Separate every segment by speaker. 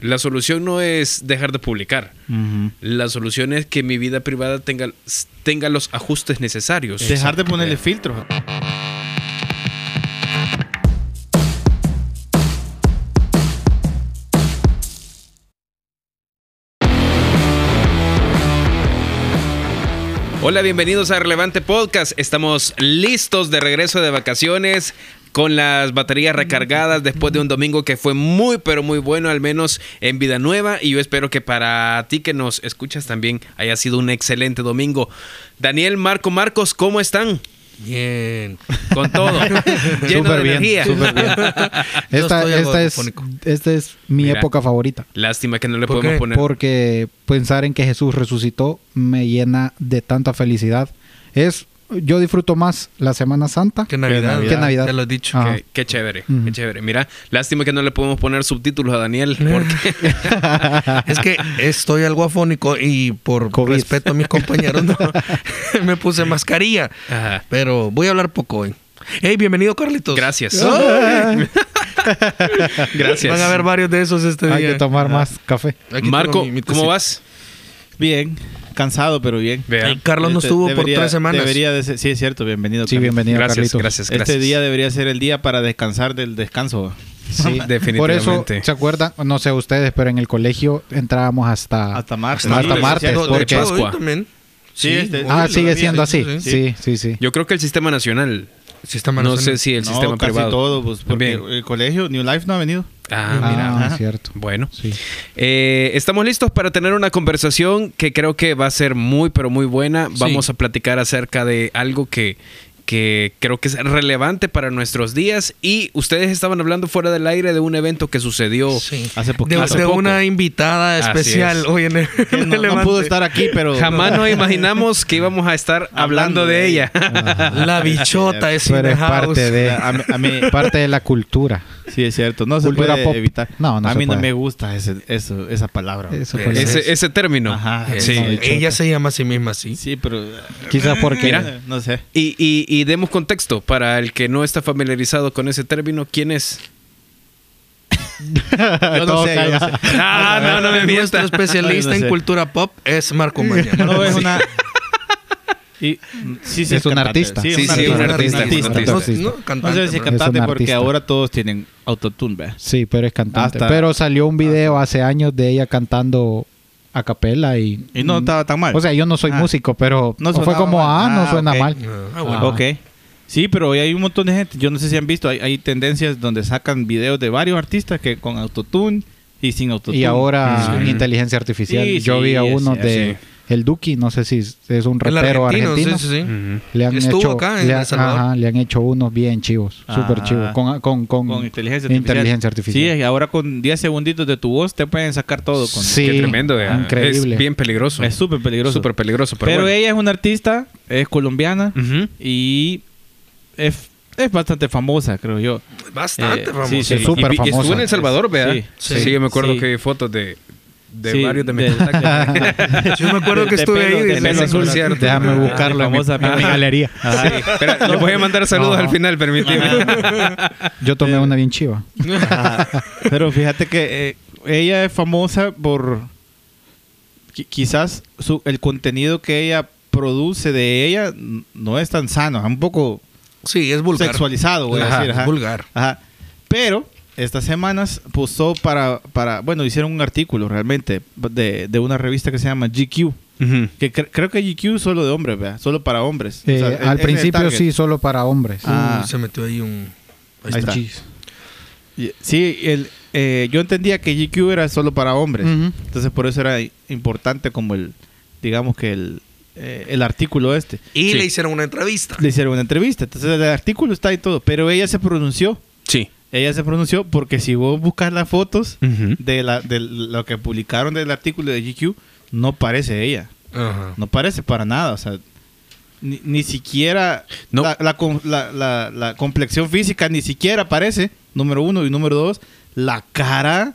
Speaker 1: La solución no es dejar de publicar. La solución es que mi vida privada tenga, tenga los ajustes necesarios.
Speaker 2: Dejar de ponerle filtros.
Speaker 1: Hola, bienvenidos a Relevante Podcast. Estamos listos de regreso de vacaciones con las baterías recargadas después de un domingo que fue muy pero muy bueno, al menos en Vida Nueva. Y yo espero que para ti que nos escuchas también haya sido un excelente domingo. Daniel, Marco, Marcos, ¿cómo están?
Speaker 3: Bien.
Speaker 1: Con todo. Lleno de
Speaker 2: bien,
Speaker 1: energía.
Speaker 2: bien. Esta, esta, es, esta es mi
Speaker 1: Mira.
Speaker 2: época favorita.
Speaker 1: Lástima que no le
Speaker 3: ¿Por
Speaker 1: podemos
Speaker 3: qué?
Speaker 1: poner.
Speaker 2: Porque pensar en que Jesús resucitó me llena de tanta felicidad. Es, yo disfruto más la Semana Santa
Speaker 3: ¿Qué Navidad?
Speaker 2: Que Navidad.
Speaker 3: Ya lo he dicho.
Speaker 1: Qué, qué chévere, qué chévere. Mira, lástima que no le podemos poner subtítulos a Daniel. Porque
Speaker 3: Es que estoy algo afónico y por
Speaker 2: COVID.
Speaker 3: respeto a mis compañeros no, me puse mascarilla.
Speaker 1: Ajá.
Speaker 3: Pero voy a hablar poco hoy. Hey, bienvenido, Carlitos.
Speaker 1: Gracias. Gracias.
Speaker 3: Van a haber varios de esos este
Speaker 2: hay
Speaker 3: día.
Speaker 2: que tomar más café.
Speaker 3: Aquí
Speaker 1: Marco,
Speaker 3: mi- mi
Speaker 1: ¿cómo vas?
Speaker 4: Bien, cansado, pero bien.
Speaker 1: Vea.
Speaker 3: Hey, Carlos no
Speaker 4: Este,
Speaker 3: estuvo
Speaker 4: debería-
Speaker 3: por tres semanas.
Speaker 4: Debería de ser- sí, es cierto, bienvenido.
Speaker 2: Sí,
Speaker 4: Carlos.
Speaker 2: bienvenido,
Speaker 1: Gracias,
Speaker 2: Carlitos.
Speaker 1: gracias, gracias.
Speaker 4: Este día debería ser el día para descansar del descanso.
Speaker 1: Sí, definitivamente.
Speaker 2: Por eso, ¿se acuerdan? No sé ustedes, pero en el colegio entrábamos hasta...
Speaker 4: Hasta martes.
Speaker 2: Hasta
Speaker 4: Sí,
Speaker 2: martes, porque-
Speaker 1: Pascua.
Speaker 3: también.
Speaker 4: Sí, este-
Speaker 2: ah,
Speaker 4: sí,
Speaker 2: sigue siendo
Speaker 3: sí,
Speaker 2: así.
Speaker 3: sí,
Speaker 2: Sí, sí, sí.
Speaker 1: Yo creo que el sistema nacional.
Speaker 3: Sistema
Speaker 1: no
Speaker 3: nacional.
Speaker 1: sé si el
Speaker 4: No,
Speaker 1: sistema
Speaker 4: casi
Speaker 1: privado.
Speaker 4: todo, pues, porque
Speaker 1: También.
Speaker 4: el colegio New Life no ha venido.
Speaker 1: Ah, mira.
Speaker 2: Ah,
Speaker 4: Ajá.
Speaker 2: cierto.
Speaker 1: Bueno.
Speaker 2: Sí.
Speaker 1: Eh, estamos listos para tener una conversación que creo que va a ser muy, pero muy buena.
Speaker 3: Sí.
Speaker 1: Vamos a platicar acerca de algo que, que creo que es relevante para nuestros días. Y ustedes estaban hablando fuera del aire de un evento que sucedió.
Speaker 3: Sí.
Speaker 4: Hace
Speaker 3: De,
Speaker 4: poquito.
Speaker 3: de una invitada especial
Speaker 1: es.
Speaker 3: hoy en el,
Speaker 4: no, no pudo estar aquí, pero...
Speaker 1: Jamás nos imaginamos que íbamos a estar hablando,
Speaker 4: Hablando
Speaker 1: de,
Speaker 4: de
Speaker 1: ella.
Speaker 3: La bichota es
Speaker 2: parte de,
Speaker 4: A a mí-
Speaker 2: parte de la cultura.
Speaker 4: Sí, es cierto. No se
Speaker 2: Cultura
Speaker 4: puede
Speaker 2: pop.
Speaker 4: evitar.
Speaker 2: No, no
Speaker 4: a
Speaker 2: se
Speaker 4: mí no me gusta ese, eso, esa palabra.
Speaker 2: Eso
Speaker 3: Eh,
Speaker 1: ese, ese término.
Speaker 4: Ajá.
Speaker 1: Sí.
Speaker 2: no.
Speaker 3: Ella se llama a sí misma así.
Speaker 4: Sí, pero...
Speaker 2: Quizás porque...
Speaker 1: Mira.
Speaker 4: No sé.
Speaker 1: Y, y- y demos contexto para el que no está familiarizado con ese término. ¿Quién es?
Speaker 4: Yo no sé. yo no
Speaker 2: calla.
Speaker 4: sé.
Speaker 1: Ah, no, no me
Speaker 3: Nuestro
Speaker 1: mientas.
Speaker 3: especialista en cultura pop es Marco Mañana.
Speaker 4: No, es una... Y, sí, sí
Speaker 2: Es un
Speaker 4: cantante.
Speaker 2: artista.
Speaker 4: Sí,
Speaker 1: Sí,
Speaker 4: un
Speaker 1: sí, un
Speaker 4: artista.
Speaker 1: artista,
Speaker 4: Un
Speaker 1: un
Speaker 4: artista.
Speaker 2: artista.
Speaker 3: No,
Speaker 4: No
Speaker 3: cantante,
Speaker 4: sé si cantante porque ahora todos tienen autotune.
Speaker 2: Sí, pero es cantante.
Speaker 4: Hasta-
Speaker 2: pero salió un video hace años de ella cantando a capela y...
Speaker 4: Y no estaba tan mal.
Speaker 2: O sea, yo no soy
Speaker 4: Ah.
Speaker 2: músico, pero
Speaker 4: No
Speaker 2: fue como,
Speaker 4: mal.
Speaker 2: ah, no
Speaker 4: Ah,
Speaker 2: suena
Speaker 4: ok.
Speaker 2: mal.
Speaker 3: Ah, bueno.
Speaker 4: Ok. Sí, pero hoy hay un montón de gente. Yo no sé si han visto, hay, hay tendencias donde sacan videos de varios artistas que con autotune y sin autotune.
Speaker 2: Y ahora
Speaker 3: Sí.
Speaker 2: inteligencia artificial.
Speaker 4: Sí,
Speaker 2: yo
Speaker 4: sí,
Speaker 2: vi a uno
Speaker 4: sí,
Speaker 2: de el Duki, no sé si es un rapero argentino.
Speaker 3: sí, sí, sí.
Speaker 2: Le han
Speaker 3: Estuvo
Speaker 2: hecho,
Speaker 3: acá en
Speaker 2: le,
Speaker 3: El Salvador.
Speaker 2: ajá, le han hecho unos bien chivos,
Speaker 4: Ah.
Speaker 2: súper chivos, con, con, con,
Speaker 4: con inteligencia artificial.
Speaker 2: inteligencia artificial.
Speaker 4: Sí, y ahora con 10 segunditos de tu voz te pueden sacar todo. Con...
Speaker 2: Sí.
Speaker 1: Qué tremendo. eh.
Speaker 2: increíble.
Speaker 1: Es bien peligroso.
Speaker 4: Es súper peligroso.
Speaker 1: Súper peligroso. Pero,
Speaker 4: Pero,
Speaker 1: bueno.
Speaker 4: ella es una artista, es colombiana y es, es bastante famosa, creo yo.
Speaker 3: Bastante
Speaker 4: Eh,
Speaker 3: famoso.
Speaker 4: sí, sí.
Speaker 2: Es súper famosa.
Speaker 1: estuvo en El Salvador, ¿verdad?
Speaker 4: Sí,
Speaker 1: Sí,
Speaker 4: sí.
Speaker 1: yo me acuerdo
Speaker 4: Sí.
Speaker 1: que vi fotos de, de
Speaker 4: Sí,
Speaker 1: varios de mis contactos.
Speaker 3: Yo me acuerdo que
Speaker 4: de
Speaker 3: estuve ahí.
Speaker 4: de
Speaker 3: dice,
Speaker 4: pelo
Speaker 3: "Sí,
Speaker 4: azul".
Speaker 3: concierto".
Speaker 2: Déjame
Speaker 4: Ah,
Speaker 2: buscarlo en mi, galería.
Speaker 4: Ajá.
Speaker 1: Sí, espera, les voy a mandar saludos al final, permíteme.
Speaker 2: Yo tomé una bien chiva.
Speaker 4: Pero fíjate que eh, ella es famosa por qui- quizás su, el contenido que ella produce de ella no es tan sano, es un poco
Speaker 3: Sí, es vulgar.
Speaker 4: sexualizado, voy a
Speaker 3: Ajá,
Speaker 4: decir.
Speaker 3: es
Speaker 4: ajá.
Speaker 3: vulgar.
Speaker 4: Ajá. Pero estas semanas puso para, para, bueno, hicieron un artículo realmente de, de una revista que se llama GQ.
Speaker 1: Ujú.
Speaker 4: Que cre- creo que GQ es solo de hombres, ¿verdad? Solo para hombres. O
Speaker 2: Eh,
Speaker 4: sea,
Speaker 2: al
Speaker 4: el
Speaker 2: principio sí, solo para hombres.
Speaker 4: Ah.
Speaker 3: Uh, se metió ahí un... Ahí,
Speaker 4: Ahí
Speaker 3: está.
Speaker 4: está. Y- Sí, el, eh, yo entendía que GQ era solo para hombres.
Speaker 2: Ujú.
Speaker 4: Entonces por eso era importante como el, digamos que el, eh, el artículo este.
Speaker 3: Y
Speaker 1: Sí.
Speaker 3: le hicieron una entrevista.
Speaker 4: Le hicieron una entrevista. Entonces el artículo está y todo. Pero ella se pronunció.
Speaker 1: Sí.
Speaker 4: Ella se pronunció porque si vos buscas las fotos de, la, de lo que publicaron del artículo de GQ, no parece ella. No parece para nada. O sea, ni, ni siquiera
Speaker 1: No.
Speaker 4: la, la la- complexión física ni siquiera parece, número uno. Y número dos, la cara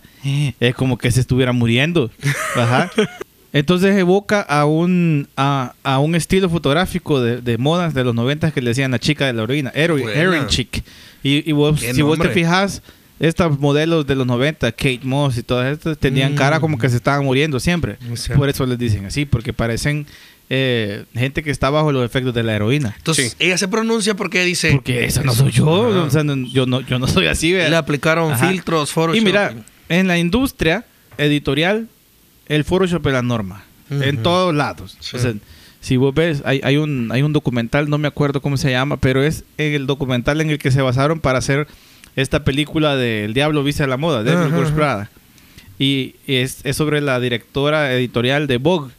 Speaker 4: es como que se estuviera muriendo. Ajá. Entonces evoca a un, a, a un estilo fotográfico de, de modas de los 90 que le decían la chica de la heroína, heroin chick. Y, y vos, si vos te fijas, estas modelos de los 90, Kate Moss y todas estas, tenían
Speaker 3: Mm.
Speaker 4: cara como que se estaban muriendo siempre. Por eso les dicen así, porque parecen eh, gente que está bajo los efectos de la heroína.
Speaker 3: Entonces,
Speaker 1: Sí.
Speaker 3: ella se pronuncia porque dice.
Speaker 4: Porque esa no soy yo,
Speaker 3: Ajá.
Speaker 4: o sea, no- yo, no, yo no soy así. ¿verdad?
Speaker 3: Le aplicaron
Speaker 4: Ajá.
Speaker 3: filtros, Photoshop.
Speaker 4: Y mira, en la industria editorial, el Photoshop es la norma. En todos lados.
Speaker 3: Sí.
Speaker 4: O sea, si vos ves, hay, hay, un, hay un documental, no me acuerdo cómo se llama, pero es el documental en el que se basaron para hacer esta película de El Diablo Viste a la Moda, de
Speaker 3: ajá.
Speaker 4: Prada. Y es, es sobre la directora editorial de Vogue.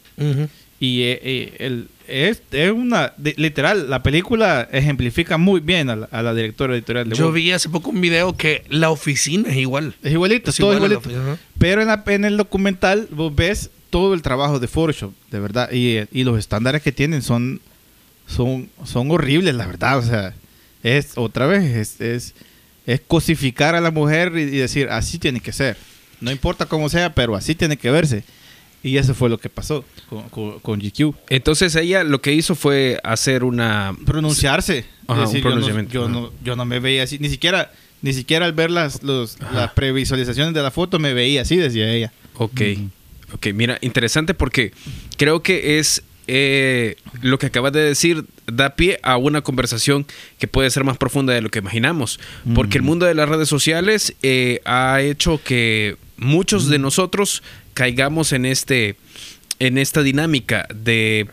Speaker 4: Y eh, eh, el- es, es una, de- literal, la película ejemplifica muy bien a la, a la directora editorial de
Speaker 3: Yo
Speaker 4: Vogue.
Speaker 3: vi hace poco un video que la oficina es igual.
Speaker 4: Es igualito,
Speaker 3: Es
Speaker 4: todo
Speaker 3: igual
Speaker 4: igualito. Pero en, la- en el documental vos ves todo el trabajo de Photoshop, de verdad. Y, y los estándares que tienen son, son, son horribles, la verdad. O sea, es otra vez, es, es, es cosificar a la mujer y, y decir, así tiene que ser. No importa cómo sea, pero así tiene que verse. Y eso fue lo que pasó con, con, con GQ.
Speaker 1: Entonces ella lo que hizo fue hacer una...
Speaker 4: Pronunciarse.
Speaker 1: Ajá,
Speaker 4: Es
Speaker 1: un
Speaker 4: decir, yo no-
Speaker 1: pronunciamiento.
Speaker 4: Yo no, yo, no, me veía así. Ni siquiera, ni siquiera al ver las, los, las previsualizaciones de la foto me veía así, decía ella.
Speaker 1: Ok, ok, mira, interesante porque creo que es eh, lo que acabas de decir da pie a una conversación que puede ser más profunda de lo que imaginamos, porque el mundo de las redes sociales eh, ha hecho que muchos de nosotros caigamos en este en esta dinámica de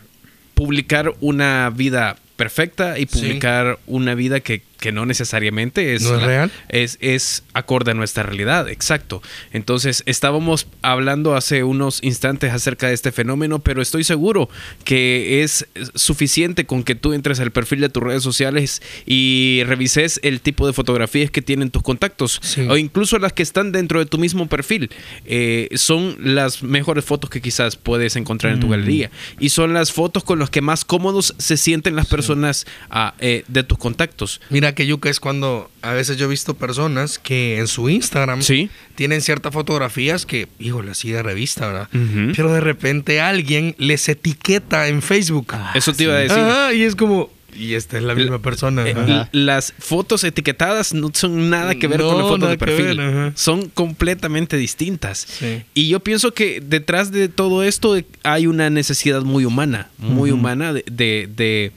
Speaker 1: publicar una vida perfecta y
Speaker 3: Sí.
Speaker 1: publicar una vida que, que no necesariamente es,
Speaker 3: ¿No es
Speaker 1: la-
Speaker 3: real?
Speaker 1: es, es acorde a nuestra realidad, exacto. Entonces, estábamos hablando hace unos instantes acerca de este fenómeno, pero estoy seguro que es suficiente con que tú entres al perfil de tus redes sociales y revises el tipo de fotografías que tienen tus contactos,
Speaker 3: Sí.
Speaker 1: o incluso las que están dentro de tu mismo perfil. Eh, son las mejores fotos que quizás puedes encontrar en tu galería. Y son las fotos con las que más cómodos se sienten las personas ah, eh, de tus contactos.
Speaker 3: Mira que yuca es cuando a veces yo he visto personas que en su Instagram
Speaker 1: Sí.
Speaker 3: tienen ciertas fotografías que, híjole, así de revista, ¿verdad? Pero de repente alguien les etiqueta en Facebook.
Speaker 1: Eso te iba a decir.
Speaker 3: Ajá, y es como, y esta es la misma persona.
Speaker 1: Eh, las fotos etiquetadas no son nada que ver con
Speaker 3: No,
Speaker 1: fotos
Speaker 3: nada
Speaker 1: de perfil.
Speaker 3: ver,
Speaker 1: son completamente distintas.
Speaker 3: Sí.
Speaker 1: Y yo pienso que detrás de todo esto hay una necesidad muy humana, muy humana de, de, de-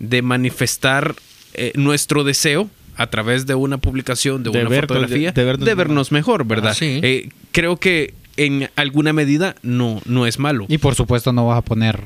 Speaker 1: de manifestar eh, nuestro deseo a través de una publicación, de,
Speaker 4: De
Speaker 1: una
Speaker 4: ver-
Speaker 1: fotografía,
Speaker 4: de- de vernos
Speaker 1: vernos mejor, ¿verdad?
Speaker 3: Ah, sí.
Speaker 1: Eh, creo que en alguna medida no, no es malo.
Speaker 2: Y por supuesto no vas a poner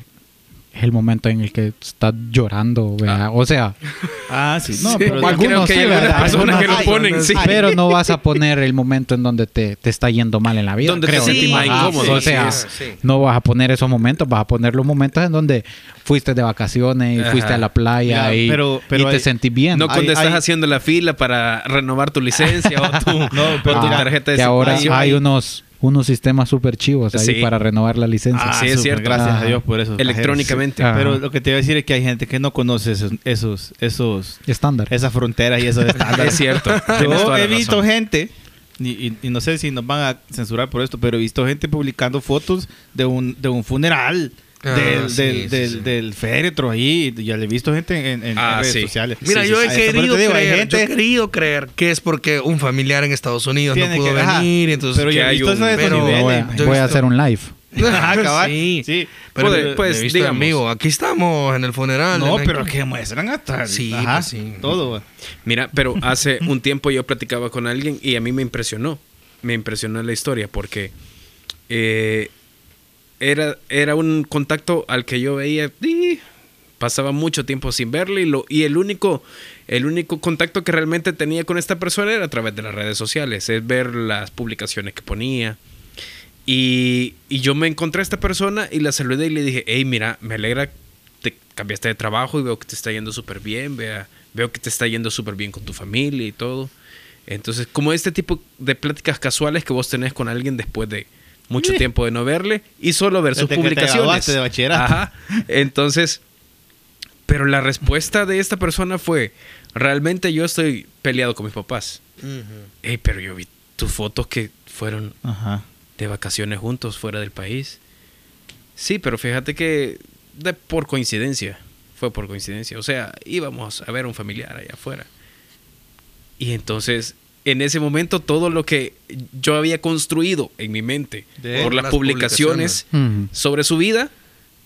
Speaker 2: el momento en el que estás llorando, ¿verdad? O sea,
Speaker 4: Ah, sí. No,
Speaker 1: Sí,
Speaker 4: pero
Speaker 2: algunos
Speaker 1: que
Speaker 2: sí,
Speaker 1: personas que lo ponen, sí.
Speaker 2: pero no vas a poner el momento en donde te, te está yendo mal en la vida.
Speaker 1: Donde te sentís más incómodo,
Speaker 2: O sea,
Speaker 1: es-
Speaker 3: sí.
Speaker 2: no vas a poner esos momentos, vas a poner los momentos en donde fuiste de vacaciones y
Speaker 1: Ajá.
Speaker 2: fuiste a la playa
Speaker 4: Mira,
Speaker 2: y,
Speaker 4: pero- pero
Speaker 2: y te
Speaker 4: hay-
Speaker 2: sentís bien.
Speaker 1: No cuando
Speaker 4: Hay-
Speaker 1: estás
Speaker 4: hay-
Speaker 1: haciendo la fila para renovar tu licencia o tu,
Speaker 4: No, pero
Speaker 1: tu tarjeta de
Speaker 2: que ahora hay unos, unos sistemas súper chivos ahí
Speaker 1: Sí.
Speaker 2: para renovar la licencia.
Speaker 1: Ah, sí, es cierto.
Speaker 4: Gracias
Speaker 2: Ajá.
Speaker 4: a Dios por eso.
Speaker 1: Electrónicamente.
Speaker 4: Pero lo que te iba a decir es que hay gente que no conoce esos, esos, esos
Speaker 2: Estándar.
Speaker 4: esas fronteras y esos estándares.
Speaker 1: Es cierto.
Speaker 4: Yo he visto
Speaker 1: razón.
Speaker 4: gente, y, y- y no sé si nos van a censurar por esto, pero he visto gente publicando fotos de un, de un funeral.
Speaker 3: Ah,
Speaker 4: del,
Speaker 3: sí,
Speaker 4: del,
Speaker 3: sí,
Speaker 4: del,
Speaker 3: sí.
Speaker 4: del féretro ahí, ya le he visto gente en, en
Speaker 1: Ah,
Speaker 4: redes
Speaker 1: sí.
Speaker 4: sociales.
Speaker 3: Mira,
Speaker 1: Sí,
Speaker 3: yo
Speaker 1: sí,
Speaker 3: he querido
Speaker 4: digo,
Speaker 3: creer,
Speaker 4: gente-
Speaker 3: yo he querido creer que es porque un familiar en Estados Unidos
Speaker 4: Tiene
Speaker 3: no pudo
Speaker 4: que- ajá.
Speaker 3: venir, entonces
Speaker 4: Pero
Speaker 1: que
Speaker 4: yo he
Speaker 1: hay
Speaker 4: visto
Speaker 1: un-
Speaker 4: eso de
Speaker 3: pero-
Speaker 4: niveles,
Speaker 2: voy a, voy a
Speaker 3: visto-
Speaker 2: hacer un live.
Speaker 4: Ajá, cabal.
Speaker 3: Sí.
Speaker 4: Sí.
Speaker 3: Pero
Speaker 1: pues,
Speaker 3: visto
Speaker 1: digamos.
Speaker 3: vivo. Aquí estamos en el funeral.
Speaker 4: No, pero
Speaker 3: aquí.
Speaker 4: que muestran hasta.
Speaker 3: Sí,
Speaker 4: ajá,
Speaker 3: pues sí.
Speaker 4: Todo.
Speaker 1: Mira, pero hace un tiempo yo platicaba con alguien y a mí me impresionó. Me impresionó la historia porque eh, era, era un contacto al que yo veía. y pasaba mucho tiempo sin verle y, lo, y el único el único contacto que realmente tenía con esta persona era a través de las redes sociales, es ver las publicaciones que ponía. Y, y yo me encontré a esta persona y la saludé y le dije, hey, mira, me alegra te cambiaste de trabajo y veo que te está yendo súper bien, vea, veo que te está yendo súper bien con tu familia y todo. Entonces, como este tipo de pláticas casuales que vos tenés con alguien después de mucho
Speaker 4: Sí.
Speaker 1: tiempo de no verle y solo ver sus
Speaker 4: Desde que te
Speaker 1: publicaciones.
Speaker 4: graduaste de bachillerato.
Speaker 1: Ajá. Entonces, pero la respuesta de esta persona fue, realmente yo estoy peleado con mis papás.
Speaker 3: Ujú.
Speaker 1: Ey, pero yo vi tus fotos que fueron
Speaker 4: Ajá.
Speaker 1: de vacaciones juntos fuera del país. Sí, pero fíjate que de, por coincidencia, fue por coincidencia. O sea, íbamos a ver a un familiar allá afuera. Y entonces en ese momento todo lo que yo había construido en mi mente
Speaker 4: De
Speaker 1: por las,
Speaker 3: las
Speaker 1: publicaciones sobre su vida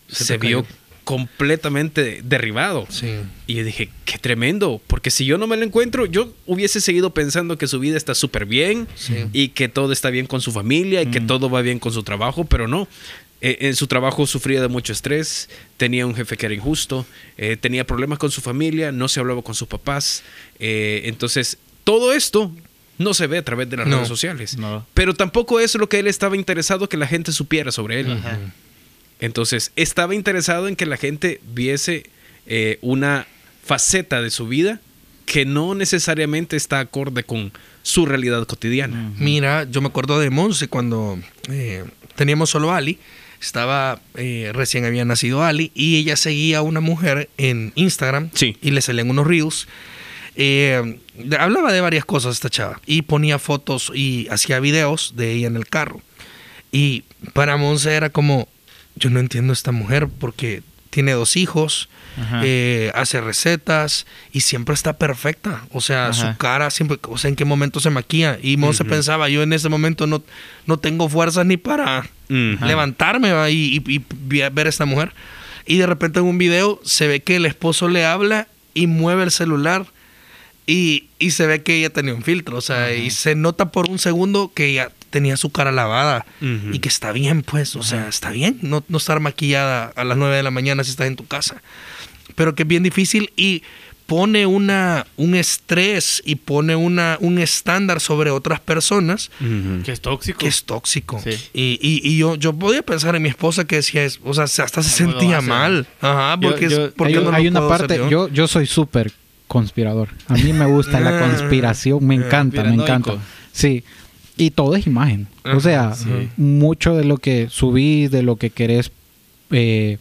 Speaker 3: Se
Speaker 1: vio
Speaker 3: cayó.
Speaker 1: completamente derribado.
Speaker 3: Sí.
Speaker 1: Y yo dije, qué tremendo, porque si yo no me lo encuentro, yo hubiese seguido pensando que su vida está súper bien
Speaker 3: Sí.
Speaker 1: y que todo está bien con su familia y que todo va bien con su trabajo, pero no. Eh, en su trabajo sufría de mucho estrés, tenía un jefe que era injusto, eh, tenía problemas con su familia, no se hablaba con sus papás. eh, entonces, todo esto no se ve a través de las
Speaker 3: No.
Speaker 1: redes sociales.
Speaker 4: No.
Speaker 1: Pero tampoco es lo que él estaba interesado que la gente supiera sobre él.
Speaker 4: Ajá.
Speaker 1: Entonces, estaba interesado en que la gente viese eh, una faceta de su vida que no necesariamente está acorde con su realidad cotidiana.
Speaker 3: Mira, yo me acuerdo de Monse cuando eh, teníamos solo a Ali. Estaba, eh, recién había nacido Ali y ella seguía a una mujer en Instagram
Speaker 1: Sí.
Speaker 3: y le salían unos reels. Eh, hablaba de varias cosas esta chava y ponía fotos y hacía videos de ella en el carro. Y para Monse era como, yo no entiendo a esta mujer porque tiene dos hijos, eh, hace recetas y siempre está perfecta. O sea,
Speaker 4: Ajá.
Speaker 3: su cara siempre, o sea, en qué momento se maquilla. Y Monse pensaba, yo en ese momento no, no tengo fuerzas ni para levantarme ¿va? y, y- y ver a esta mujer. Y de repente en un video se ve que el esposo le habla y mueve el celular y, y se ve que ella tenía un filtro. O sea, y se nota por un segundo que ella tenía su cara lavada y que está bien, pues. O sea, está bien no, no estar maquillada a las 9 de la mañana si estás en tu casa. Pero que es bien difícil y pone una, un estrés y pone una, un estándar sobre otras personas.
Speaker 4: Que es tóxico.
Speaker 3: que es tóxico.
Speaker 4: Sí.
Speaker 3: Y, y, y yo, yo podía pensar en mi esposa que decía, es- o sea, se- hasta se sentía mal. Ajá,
Speaker 4: Yo-
Speaker 3: porque, es-
Speaker 4: yo-
Speaker 3: porque
Speaker 2: hay,
Speaker 3: no lo
Speaker 2: hay una
Speaker 3: puedo hacer
Speaker 2: parte, yo, yo soy súper conspirador. A mí me gusta la
Speaker 3: Ah.
Speaker 2: conspiración, me encanta, me encanta. Sí, y todo es imagen. O sea,
Speaker 4: sí.
Speaker 2: mucho de lo que subís, de lo que querés eh,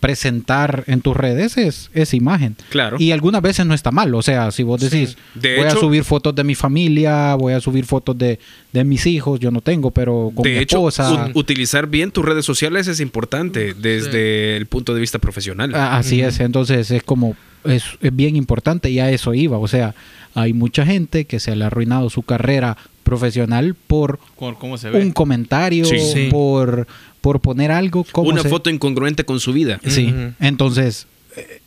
Speaker 2: presentar en tus redes es, es imagen.
Speaker 1: Claro.
Speaker 2: Y algunas veces no está mal. O sea, si vos decís,
Speaker 1: De
Speaker 2: voy a subir fotos de mi familia, voy a subir fotos de, de mis hijos, yo no tengo, pero con mi
Speaker 1: de hecho,
Speaker 2: esposa.
Speaker 1: u- utilizar bien tus redes sociales es importante desde el punto de vista profesional.
Speaker 2: Ah, Así es, entonces es como, es, es bien importante y a eso iba, o sea, hay mucha gente que se le ha arruinado su carrera profesional por
Speaker 4: Por ¿Cómo se ve?
Speaker 2: un comentario,
Speaker 1: Sí.
Speaker 3: Sí.
Speaker 2: por, por poner algo como
Speaker 1: Una
Speaker 2: se-
Speaker 1: foto incongruente con su vida.
Speaker 2: Sí, entonces, eh,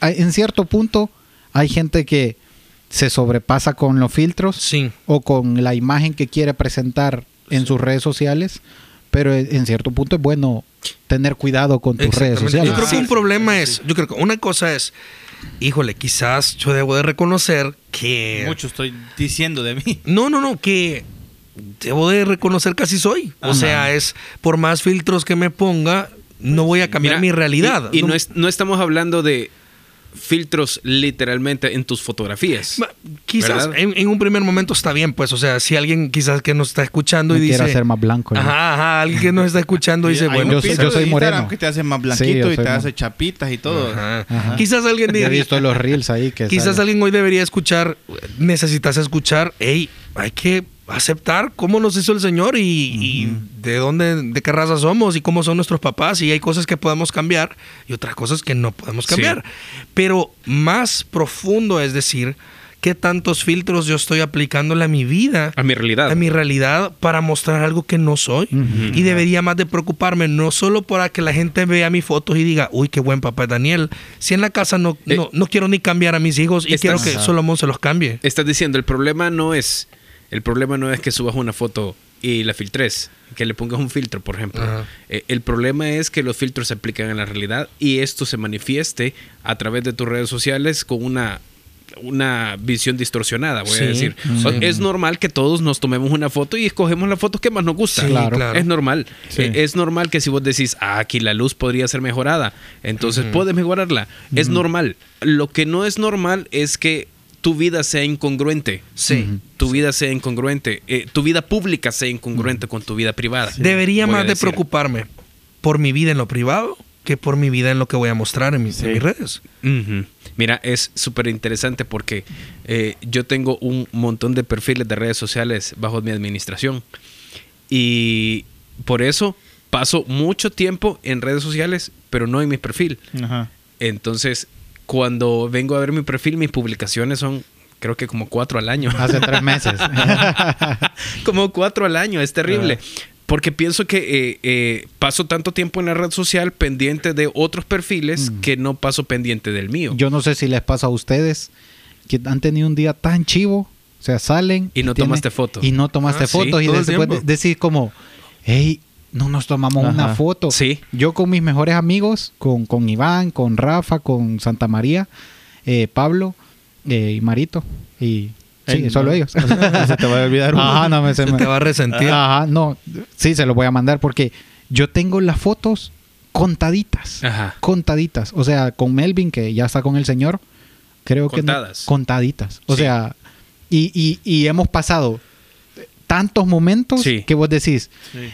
Speaker 2: en cierto punto hay gente que se sobrepasa con los filtros
Speaker 3: Sí.
Speaker 2: o con la imagen que quiere presentar en sus redes sociales, pero en en cierto punto es bueno tener cuidado con tus redes sociales.
Speaker 3: Yo creo que un problema es, yo creo que una cosa es, híjole, quizás yo debo de reconocer que...
Speaker 4: Mucho estoy diciendo de mí.
Speaker 3: No, no, no, que debo de reconocer que así soy. O sea, es por más filtros que me ponga, no voy a cambiar
Speaker 1: Mira,
Speaker 3: mi realidad.
Speaker 1: Y, y no, es- no estamos hablando de filtros literalmente en tus fotografías.
Speaker 3: Quizás en, en un primer momento está bien, pues, o sea, si alguien quizás que nos está escuchando
Speaker 2: Me
Speaker 3: y
Speaker 2: quiero
Speaker 3: dice...
Speaker 2: hacer más blanco. ¿no?
Speaker 3: Ajá, ajá, alguien que nos está escuchando dice, bueno,
Speaker 2: yo yo soy moreno.
Speaker 4: que te hace más blanquito y te hace chapitas y todo.
Speaker 3: Ajá.
Speaker 2: Ajá.
Speaker 3: Quizás alguien
Speaker 2: He
Speaker 3: diga,
Speaker 2: visto los reels ahí que
Speaker 3: quizás alguien hoy debería escuchar, necesitas escuchar, hey, hay que aceptar cómo nos hizo el Señor y, y de dónde, de qué raza somos y cómo son nuestros papás y hay cosas que podemos cambiar y otras cosas que no podemos
Speaker 1: Sí.
Speaker 3: cambiar. Pero más profundo es decir, qué tantos filtros yo estoy aplicándole a mi vida
Speaker 1: A mi realidad.
Speaker 3: a mi realidad para mostrar algo que no soy. Y debería más de preocuparme, no solo para que la gente vea mis fotos y diga, uy, qué buen papá es Daniel. Si en la casa no,
Speaker 1: Eh,
Speaker 3: no, no quiero ni cambiar a mis hijos y
Speaker 1: estás-
Speaker 3: quiero que. Solomón se los cambie.
Speaker 1: Estás diciendo, el problema no es. El problema no es que subas una foto y la filtres, que le pongas un filtro, por ejemplo. Eh, el problema es que los filtros se aplican en la realidad y esto se manifieste a través de tus redes sociales con una una visión distorsionada, voy
Speaker 3: Sí,
Speaker 1: a decir.
Speaker 3: sí.
Speaker 1: O- Es normal que todos nos tomemos una foto y escogemos la foto que más nos gusta.
Speaker 3: Sí,
Speaker 2: Claro.
Speaker 3: claro.
Speaker 1: Es normal.
Speaker 2: Sí.
Speaker 1: Eh, Es normal que si vos decís, ah, aquí la luz podría ser mejorada, entonces puedes mejorarla. Es normal. Lo que no es normal es que tu vida sea incongruente.
Speaker 3: Sí.
Speaker 1: Tu vida sea incongruente. eh, tu vida pública sea incongruente con tu vida privada.
Speaker 3: Debería
Speaker 1: Voy
Speaker 3: más de preocuparme por mi vida en lo privado que por mi vida en lo que voy a mostrar en mis, en mis redes.
Speaker 1: Mira, es súper interesante porque eh, yo tengo un montón de perfiles de redes sociales bajo mi administración y por eso paso mucho tiempo en redes sociales, pero no en mi perfil.
Speaker 4: Ajá.
Speaker 1: Entonces, cuando vengo a ver mi perfil, mis publicaciones son creo que como cuatro al año.
Speaker 2: Hace tres meses.
Speaker 1: como cuatro al año, es terrible. Porque pienso que eh, eh, paso tanto tiempo en la red social pendiente de otros perfiles que no paso pendiente del mío.
Speaker 2: Yo no sé si les pasa a ustedes que han tenido un día tan chivo. O sea, salen.
Speaker 1: Y no
Speaker 2: tienen-
Speaker 1: tomaste foto.
Speaker 2: Y no tomaste
Speaker 3: Ah, sí,
Speaker 2: fotos. y
Speaker 3: todo el
Speaker 2: después decir como, hey, no nos tomamos
Speaker 4: Ajá.
Speaker 2: una foto.
Speaker 1: Sí.
Speaker 2: Yo con mis mejores amigos, con, con Iván, con Rafa, con Santa María, eh, Pablo eh, y Marito. Y sí, solo
Speaker 4: no.
Speaker 2: ellos.
Speaker 4: No se te va a olvidar uno.
Speaker 2: Ajá, no me se
Speaker 3: Se
Speaker 2: me-
Speaker 3: te va a resentir.
Speaker 2: Ajá, no. Sí, se lo voy a mandar porque yo tengo las fotos contaditas.
Speaker 1: Ajá.
Speaker 2: Contaditas. O sea, con Melvin, que ya está con el señor, creo que... no-
Speaker 1: Contadas.
Speaker 2: contaditas. O
Speaker 1: Sí.
Speaker 2: sea, y, y, y hemos pasado tantos momentos
Speaker 1: Sí.
Speaker 2: que vos decís,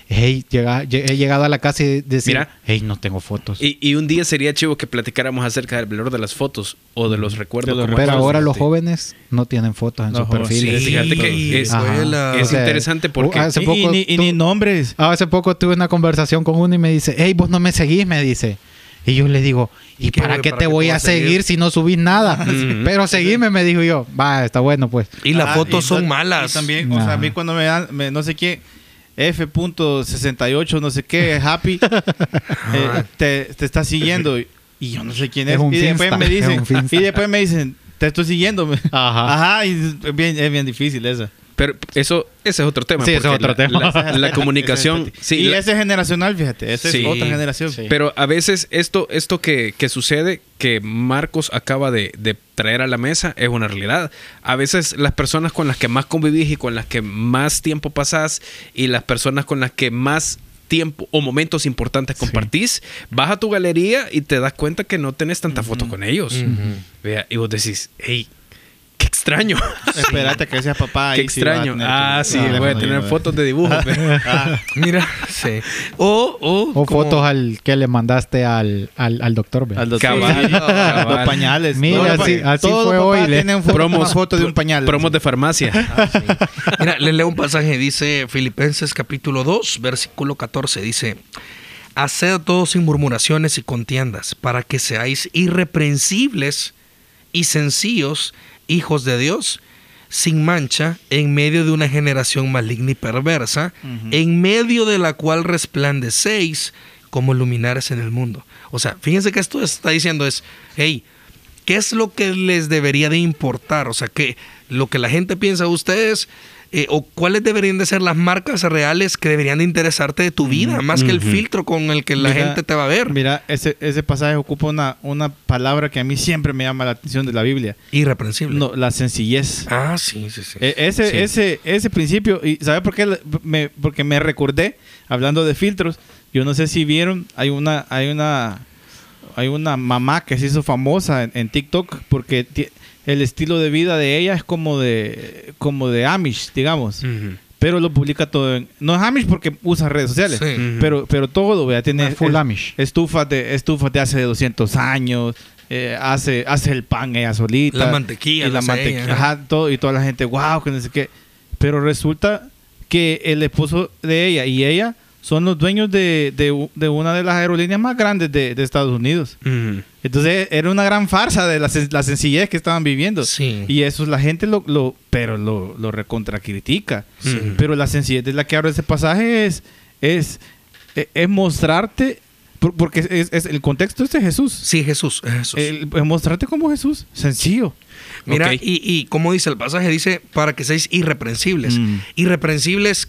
Speaker 2: hey, llega- lle- he llegado a la casa y decir,
Speaker 1: Mira.
Speaker 2: hey, no tengo fotos.
Speaker 1: Y, y un día sería chivo que platicáramos acerca del valor de las fotos o de los recuerdos.
Speaker 4: De los
Speaker 2: Pero ahora los
Speaker 1: Sí.
Speaker 2: jóvenes no tienen fotos en
Speaker 4: No,
Speaker 2: sus perfiles.
Speaker 1: sí, fíjate que es- es interesante porque-
Speaker 2: uh, hace
Speaker 4: Y-
Speaker 2: poco
Speaker 4: y, ni, y ni nombres.
Speaker 2: Ah, Hace poco tuve una conversación con uno y me dice, hey, vos no me seguís, me dice. Y yo le digo, ¿y,
Speaker 3: ¿Y qué
Speaker 2: para qué
Speaker 3: para
Speaker 2: te voy a
Speaker 3: voy a seguir?
Speaker 2: seguir si no subís nada? Pero seguime, me dijo yo. Va, está bueno, pues.
Speaker 3: Y las
Speaker 4: Ah,
Speaker 3: fotos
Speaker 4: y
Speaker 3: son malas.
Speaker 4: Y también, o sea, a mí cuando me dan, me- no sé qué, F.68, no sé qué, happy, eh, te, te está siguiendo. Y, yo no sé quién es.
Speaker 2: Es un
Speaker 4: y después
Speaker 2: finsta,
Speaker 4: me
Speaker 2: es
Speaker 4: dicen, y después me dicen, te estoy siguiendo.
Speaker 2: Ajá.
Speaker 4: Ajá, y es bien, es bien difícil esa.
Speaker 1: Pero eso, ese es otro tema.
Speaker 2: Sí, ese es otro
Speaker 1: la-
Speaker 2: tema.
Speaker 1: La, la comunicación. sí,
Speaker 4: y
Speaker 1: la-
Speaker 4: ese es generacional, fíjate, esa
Speaker 1: Sí.
Speaker 4: es otra generación.
Speaker 2: Sí.
Speaker 1: Pero a veces esto, esto que, que sucede, que Marcos acaba de, de traer a la mesa, es una realidad. A veces las personas con las que más convivís y con las que más tiempo pasás y las personas con las que más tiempo o momentos importantes compartís, vas a tu galería y te das cuenta que no tenés tanta foto con ellos. Vea, y vos decís, hey, extraño.
Speaker 4: Espérate que seas papá.
Speaker 1: qué extraño. ah, sí, voy a tener fotos de dibujo.
Speaker 4: Ah,
Speaker 3: Mira, sí. O, o,
Speaker 2: O
Speaker 3: como-
Speaker 2: fotos al que le mandaste al, al, al doctor.
Speaker 4: al doctor.
Speaker 1: Cabal,
Speaker 4: Sí,
Speaker 1: cabal.
Speaker 4: Los pañales.
Speaker 2: Mira, así-
Speaker 4: pa-
Speaker 2: así
Speaker 4: todos
Speaker 2: fue hoy,
Speaker 4: tienen foto,
Speaker 1: promos,
Speaker 4: una foto de un pañal.
Speaker 1: promos de farmacia.
Speaker 3: Ah, sí. Mira, le leo un pasaje, dice Filipenses capítulo 2, versículo 14, dice, Haced todo sin murmuraciones y contiendas, para que seáis irreprensibles y sencillos, hijos de Dios, sin mancha, en medio de una generación maligna y perversa, en medio de la cual resplandecéis como luminares en el mundo. O sea, fíjense que esto está diciendo es, hey, ¿qué es lo que les debería de importar? O sea, que lo que la gente piensa de ustedes, eh, o cuáles deberían de ser las marcas reales que deberían de interesarte de tu vida, más que el filtro con el que la
Speaker 4: Mira,
Speaker 3: gente te va a ver.
Speaker 4: Mira, ese, ese pasaje ocupa una, una palabra que a mí siempre me llama la atención de la Biblia.
Speaker 3: Irreprensible.
Speaker 4: No, la sencillez.
Speaker 3: Ah, sí, sí, sí.
Speaker 4: E- ese,
Speaker 1: Sí.
Speaker 4: ese, ese principio, y ¿sabe por qué? Me, porque me recordé, hablando de filtros, yo no sé si vieron, hay una, hay una, hay una mamá que se hizo famosa en, en TikTok porque el estilo de vida de ella es como de, como de Amish, digamos. Pero lo publica todo en... No es Amish porque usa redes sociales.
Speaker 3: Sí.
Speaker 4: Pero, pero todo, vea, tiene
Speaker 2: Es full
Speaker 4: es-
Speaker 2: Amish.
Speaker 4: estufas de, estufas de hace 200 años, eh, hace, hace el pan ella solita.
Speaker 3: La mantequilla
Speaker 4: Y la mantequilla,
Speaker 3: ella.
Speaker 4: ajá, todo, y toda la gente, wow, que no sé qué. Pero resulta que el esposo de ella y ella son los dueños de, de de una de las aerolíneas más grandes de, de Estados Unidos. Entonces era una gran farsa de la, la sencillez que estaban viviendo.
Speaker 3: Sí.
Speaker 4: Y eso la gente lo, lo pero lo, lo recontra critica.
Speaker 1: Sí.
Speaker 4: Pero la sencillez de la que habla ese pasaje es, es, es, es mostrarte, por- porque es, es- el contexto es de Jesús.
Speaker 3: Sí, Jesús, es Jesús.
Speaker 4: El- mostrarte como Jesús, sencillo.
Speaker 3: Mira, y, y como dice el pasaje, dice, para que seáis irreprensibles.
Speaker 4: Mm.
Speaker 3: Irreprensibles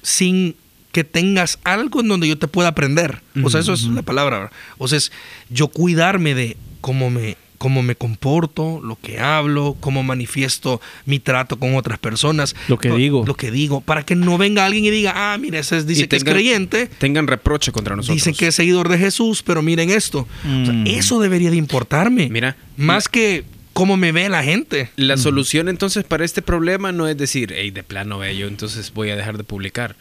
Speaker 3: sin que tengas algo en donde yo te pueda aprender. O sea, eso es la palabra. O sea, es yo cuidarme de cómo me, cómo me comporto, lo que hablo, cómo manifiesto mi trato con otras personas.
Speaker 4: Lo que
Speaker 3: Lo-
Speaker 4: digo.
Speaker 3: Lo que digo. Para que no venga alguien y diga, ah, mira, ese es- dice
Speaker 1: Y
Speaker 3: que es creyente.
Speaker 1: Tengan reproche contra nosotros.
Speaker 3: Dicen que es seguidor de Jesús, pero miren esto. O sea,
Speaker 4: Mm.
Speaker 3: eso debería de importarme.
Speaker 1: Mira.
Speaker 3: Más que cómo me ve la gente.
Speaker 1: La solución entonces para este problema no es decir, hey, de plano yo, entonces voy a dejar de publicar.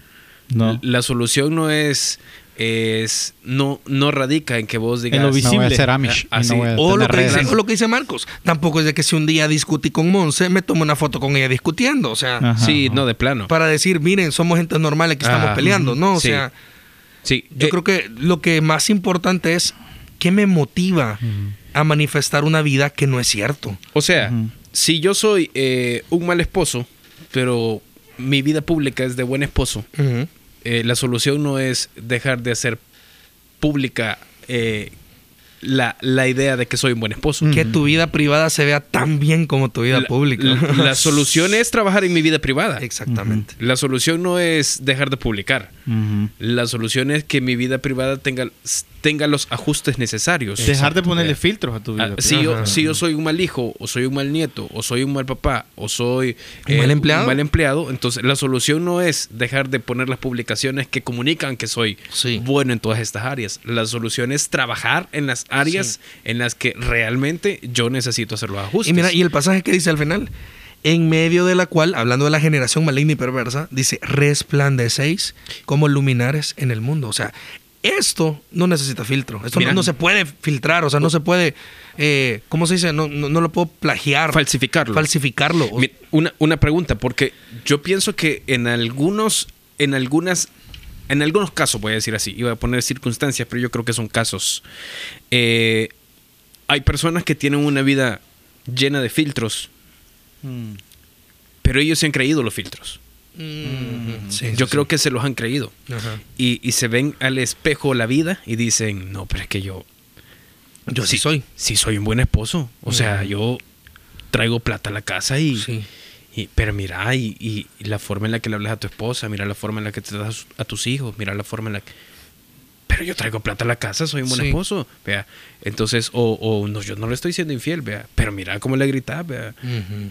Speaker 4: No.
Speaker 1: La solución no es, es no, no radica en que vos digas.
Speaker 4: En lo
Speaker 2: No voy a
Speaker 4: visible.
Speaker 2: ser Amish.
Speaker 1: Ah,
Speaker 2: no
Speaker 1: sí.
Speaker 2: voy a
Speaker 3: O lo, que dice,
Speaker 2: redes.
Speaker 3: o lo que dice Marcos. Tampoco es de que si un día discutí con Monse, me tomo una foto con ella discutiendo. O sea,
Speaker 4: Ajá.
Speaker 1: sí, no, de plano.
Speaker 3: para decir, miren, somos gente normal que estamos
Speaker 1: Ajá.
Speaker 3: peleando, ¿no? O
Speaker 1: Sí.
Speaker 3: sea,
Speaker 1: Sí,
Speaker 3: yo
Speaker 1: eh,
Speaker 3: creo que lo que más importante es qué me motiva a manifestar una vida que no es cierto.
Speaker 1: O sea, si yo soy eh, un mal esposo, pero mi vida pública es de buen esposo. Eh, la solución no es dejar de hacer pública eh, la, la idea de que soy un buen esposo.
Speaker 3: Que tu vida privada se vea tan bien como tu vida
Speaker 1: La-
Speaker 3: pública.
Speaker 1: La, la solución es trabajar en mi vida privada.
Speaker 3: Exactamente.
Speaker 1: La solución no es dejar de publicar. La solución es que mi vida privada tenga, tenga los ajustes necesarios.
Speaker 4: Dejar de ponerle
Speaker 1: Eh,
Speaker 4: filtros a tu vida.
Speaker 1: Ah, si, yo,
Speaker 3: Ajá.
Speaker 1: si yo soy un mal hijo, o soy un mal nieto, o soy un mal papá, o soy
Speaker 3: ¿Un mal empleado?
Speaker 1: un mal empleado, entonces la solución no es dejar de poner las publicaciones que comunican que soy
Speaker 3: Sí.
Speaker 1: bueno en todas estas áreas. La solución es trabajar en las áreas en las que realmente yo necesito hacer los ajustes.
Speaker 3: Y mira, y el pasaje que dice al final, en medio de la cual, hablando de la generación maligna y perversa, dice, resplandecéis como luminares en el mundo. O sea, esto no necesita filtro. Esto no, se puede filtrar, o sea, no se puede, eh, ¿cómo se dice? No, no, no lo puedo plagiar.
Speaker 1: Falsificarlo.
Speaker 3: Falsificarlo.
Speaker 1: Una, una pregunta, porque yo pienso que en algunos, en algunas, en algunos casos, voy a decir así, iba a poner circunstancias, pero yo creo que son casos. eh, hay personas que tienen una vida llena de filtros,
Speaker 4: Mm.
Speaker 1: pero ellos se han creído los filtros.
Speaker 3: Mm, sí,
Speaker 1: yo
Speaker 3: sí,
Speaker 1: creo
Speaker 3: sí.
Speaker 1: que se los han creído.
Speaker 3: Ajá.
Speaker 1: Y, y se ven al espejo la vida y dicen, no, pero es que yo,
Speaker 3: Yo sí soy.
Speaker 1: sí soy un buen esposo. O sea, yo traigo plata a la casa y, pero mira, y, y- y la forma en la que le hablas a tu esposa, mira la forma en la que te das a tus hijos, mira la forma en la que... Pero yo traigo plata a la casa, soy un buen
Speaker 3: Sí.
Speaker 1: esposo, vea. Entonces, o, o no, yo no le estoy siendo infiel, vea. Pero mira cómo le gritas, vea.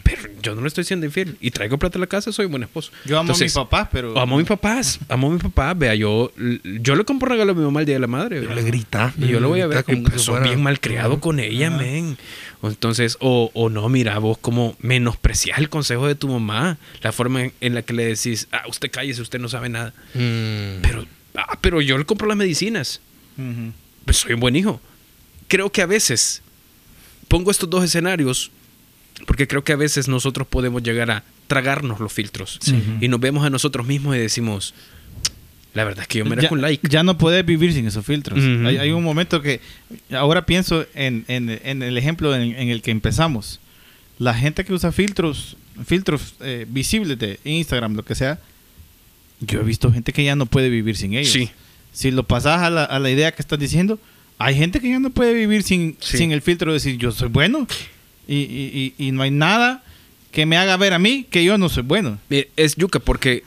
Speaker 1: Pero yo no le estoy siendo infiel. Y traigo plata a la casa, soy un buen esposo.
Speaker 4: Yo amo
Speaker 1: Entonces,
Speaker 4: a mis papás, pero.
Speaker 1: Amo a mis papás, amo a mis papás, vea. Yo, yo le compro regalo a mi mamá el día de la madre,
Speaker 3: Yo
Speaker 1: vea.
Speaker 3: le grita.
Speaker 1: Y yo lo voy a ver,
Speaker 3: como
Speaker 1: soy
Speaker 3: fuera-
Speaker 1: bien malcriado
Speaker 3: Ajá.
Speaker 1: con ella, men. O Entonces, o, o no, mira, vos como menosprecias el consejo de tu mamá, la forma en, en la que le decís, ah, usted cállese, usted no sabe nada.
Speaker 3: Mm.
Speaker 1: Pero, ah, pero yo le compro las medicinas, pues soy un buen hijo. Creo que a veces pongo estos dos escenarios porque creo que a veces nosotros podemos llegar a tragarnos los filtros y nos vemos a nosotros mismos y decimos, la verdad es que yo merezco
Speaker 4: ya,
Speaker 1: un like.
Speaker 4: ya no puedes vivir sin esos filtros. Hay, hay un momento que ahora pienso en, en- en el ejemplo en, en el que empezamos. La gente que usa filtros, filtros eh, visibles de Instagram, lo que sea, yo he visto gente que ya no puede vivir sin ellos.
Speaker 1: Sí.
Speaker 4: Si lo pasas a la, a la idea que estás diciendo, hay gente que ya no puede vivir sin,
Speaker 1: Sí.
Speaker 4: sin el filtro de decir yo soy bueno y, y- y- y no hay nada que me haga ver a mí que yo no soy bueno.
Speaker 1: Es yuca porque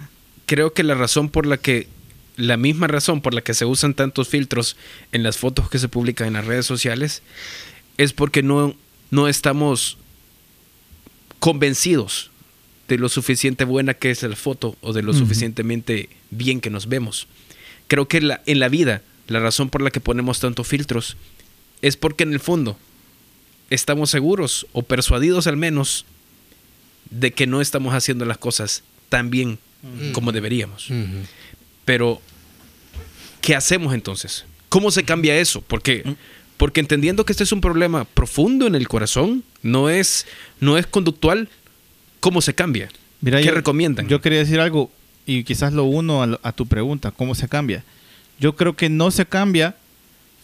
Speaker 1: creo que la razón por la que la misma razón por la que se usan tantos filtros en las fotos que se publican en las redes sociales es porque no, no estamos convencidos de lo suficiente buena que es la foto o de lo suficientemente bien que nos vemos. Creo que la- en la vida la razón por la que ponemos tantos filtros es porque en el fondo estamos seguros o persuadidos al menos de que no estamos haciendo las cosas tan bien como deberíamos. Pero, ¿qué hacemos entonces? ¿Cómo se cambia eso? Porque, porque entendiendo que este es un problema profundo en el corazón, no es, no es conductual, ¿cómo se cambia?
Speaker 4: Mira,
Speaker 1: ¿Qué
Speaker 4: yo-
Speaker 1: recomiendan?
Speaker 4: Yo quería decir algo y quizás lo uno a, tu pregunta, ¿cómo se cambia? Yo creo que no se cambia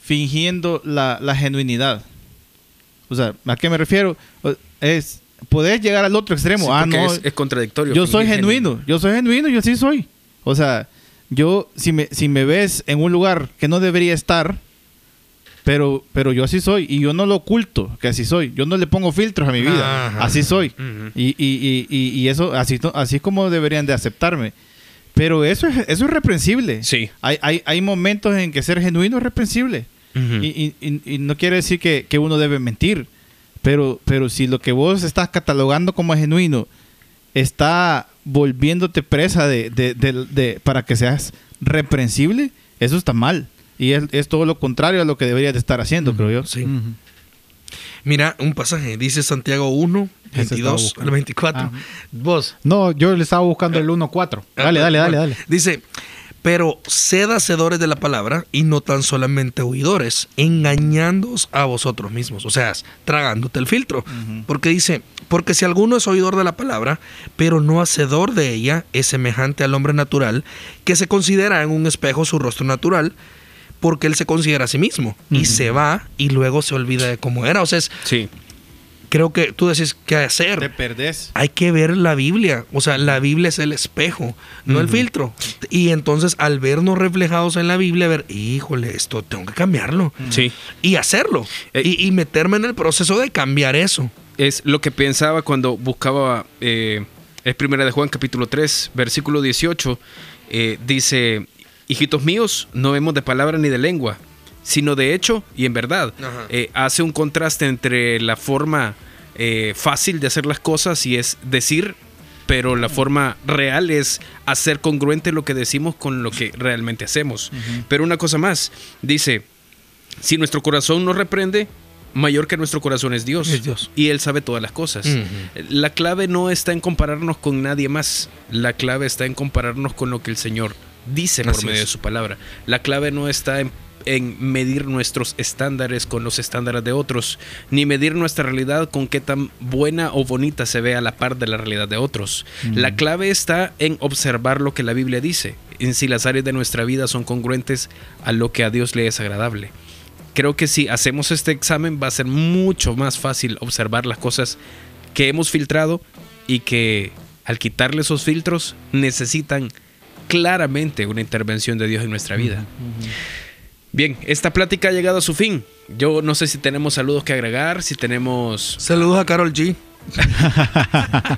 Speaker 4: fingiendo la, la genuinidad. O sea, ¿a qué me refiero? Es poder llegar al otro extremo.
Speaker 1: Sí,
Speaker 4: ah, no,
Speaker 1: es, es contradictorio.
Speaker 4: yo soy
Speaker 1: fingir
Speaker 4: genuino, yo soy genuino, yo sí soy. O sea, yo si me, si me ves en un lugar que no debería estar, pero, pero yo así soy y yo no lo oculto que así soy. Yo no le pongo filtros a mi vida,
Speaker 3: Ajá.
Speaker 4: así soy. Y, y, y, y, y eso, así, así es como deberían de aceptarme. Pero eso es, eso es reprensible.
Speaker 1: Sí.
Speaker 4: Hay, hay, hay momentos en que ser genuino es reprensible.
Speaker 1: Ujú.
Speaker 4: y, y- y- y no quiere decir que, que uno debe mentir. Pero, pero si lo que vos estás catalogando como genuino está volviéndote presa de, de- de- de- para que seas reprensible, eso está mal. Y es, es todo lo contrario a lo que deberías de estar haciendo, creo yo.
Speaker 3: Sí. Mira, un pasaje, dice Santiago 1,
Speaker 2: Ese estaba
Speaker 3: 22
Speaker 2: buscando.
Speaker 3: al 24.
Speaker 2: Ah.
Speaker 3: Vos.
Speaker 2: No, yo le estaba buscando el 1.4. Dale, dale, dale, dale.
Speaker 3: Dice, pero sed hacedores de la palabra y no tan solamente oidores, engañándoos a vosotros mismos, o sea, tragándote el filtro. Porque dice, porque si alguno es oidor de la palabra, pero no hacedor de ella, es semejante al hombre natural, que se considera en un espejo su rostro natural, porque él se considera a sí mismo, y se va y luego se olvida de cómo era. O sea, es,
Speaker 1: Sí.
Speaker 3: creo que tú decís qué hacer.
Speaker 4: Te perdés.
Speaker 3: hay que ver la Biblia. O sea, la Biblia es el espejo, no el filtro. Y entonces, al vernos reflejados en la Biblia, ver, híjole, esto tengo que cambiarlo.
Speaker 1: Sí.
Speaker 3: Y hacerlo.
Speaker 1: Eh,
Speaker 3: y, y meterme en el proceso de cambiar eso.
Speaker 1: Es lo que pensaba cuando buscaba. Eh, es primera de Juan, capítulo 3, versículo 18. eh, dice: Hijitos míos, no vemos de palabra ni de lengua, sino de hecho y en verdad. Eh, hace un contraste entre la forma eh, fácil de hacer las cosas y es decir, pero la forma real es hacer congruente lo que decimos con lo que realmente hacemos. Pero una cosa más, dice, si nuestro corazón nos reprende, mayor que nuestro corazón es Dios.
Speaker 3: Es Dios.
Speaker 1: Y Él sabe todas las cosas. La clave no está en compararnos con nadie más. La clave está en compararnos con lo que el Señor dice por
Speaker 3: Así
Speaker 1: medio
Speaker 3: es.
Speaker 1: de su palabra. La clave no está en, en medir nuestros estándares con los estándares de otros, ni medir nuestra realidad con qué tan buena o bonita se ve a la par de la realidad de otros. La clave está en observar lo que la Biblia dice, en si las áreas de nuestra vida son congruentes a lo que a Dios le es agradable creo que si hacemos este examen va a ser mucho más fácil observar las cosas que hemos filtrado y que al quitarle esos filtros necesitan claramente una intervención de Dios en nuestra vida. Bien, esta plática ha llegado a su fin. Yo no sé si tenemos saludos que agregar, si tenemos...
Speaker 3: Saludos a Carol G.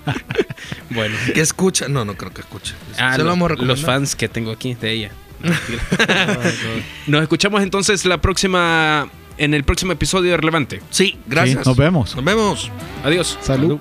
Speaker 1: Bueno,
Speaker 3: Que escucha. No, no creo que escuche.
Speaker 1: ah,
Speaker 3: Se lo
Speaker 1: lo-
Speaker 3: vamos a
Speaker 1: los fans que tengo aquí de ella. Nos escuchamos entonces la próxima en el próximo episodio de Relevante.
Speaker 3: Sí, gracias.
Speaker 2: Sí, nos vemos.
Speaker 3: Nos vemos.
Speaker 1: Adiós.
Speaker 2: Salud.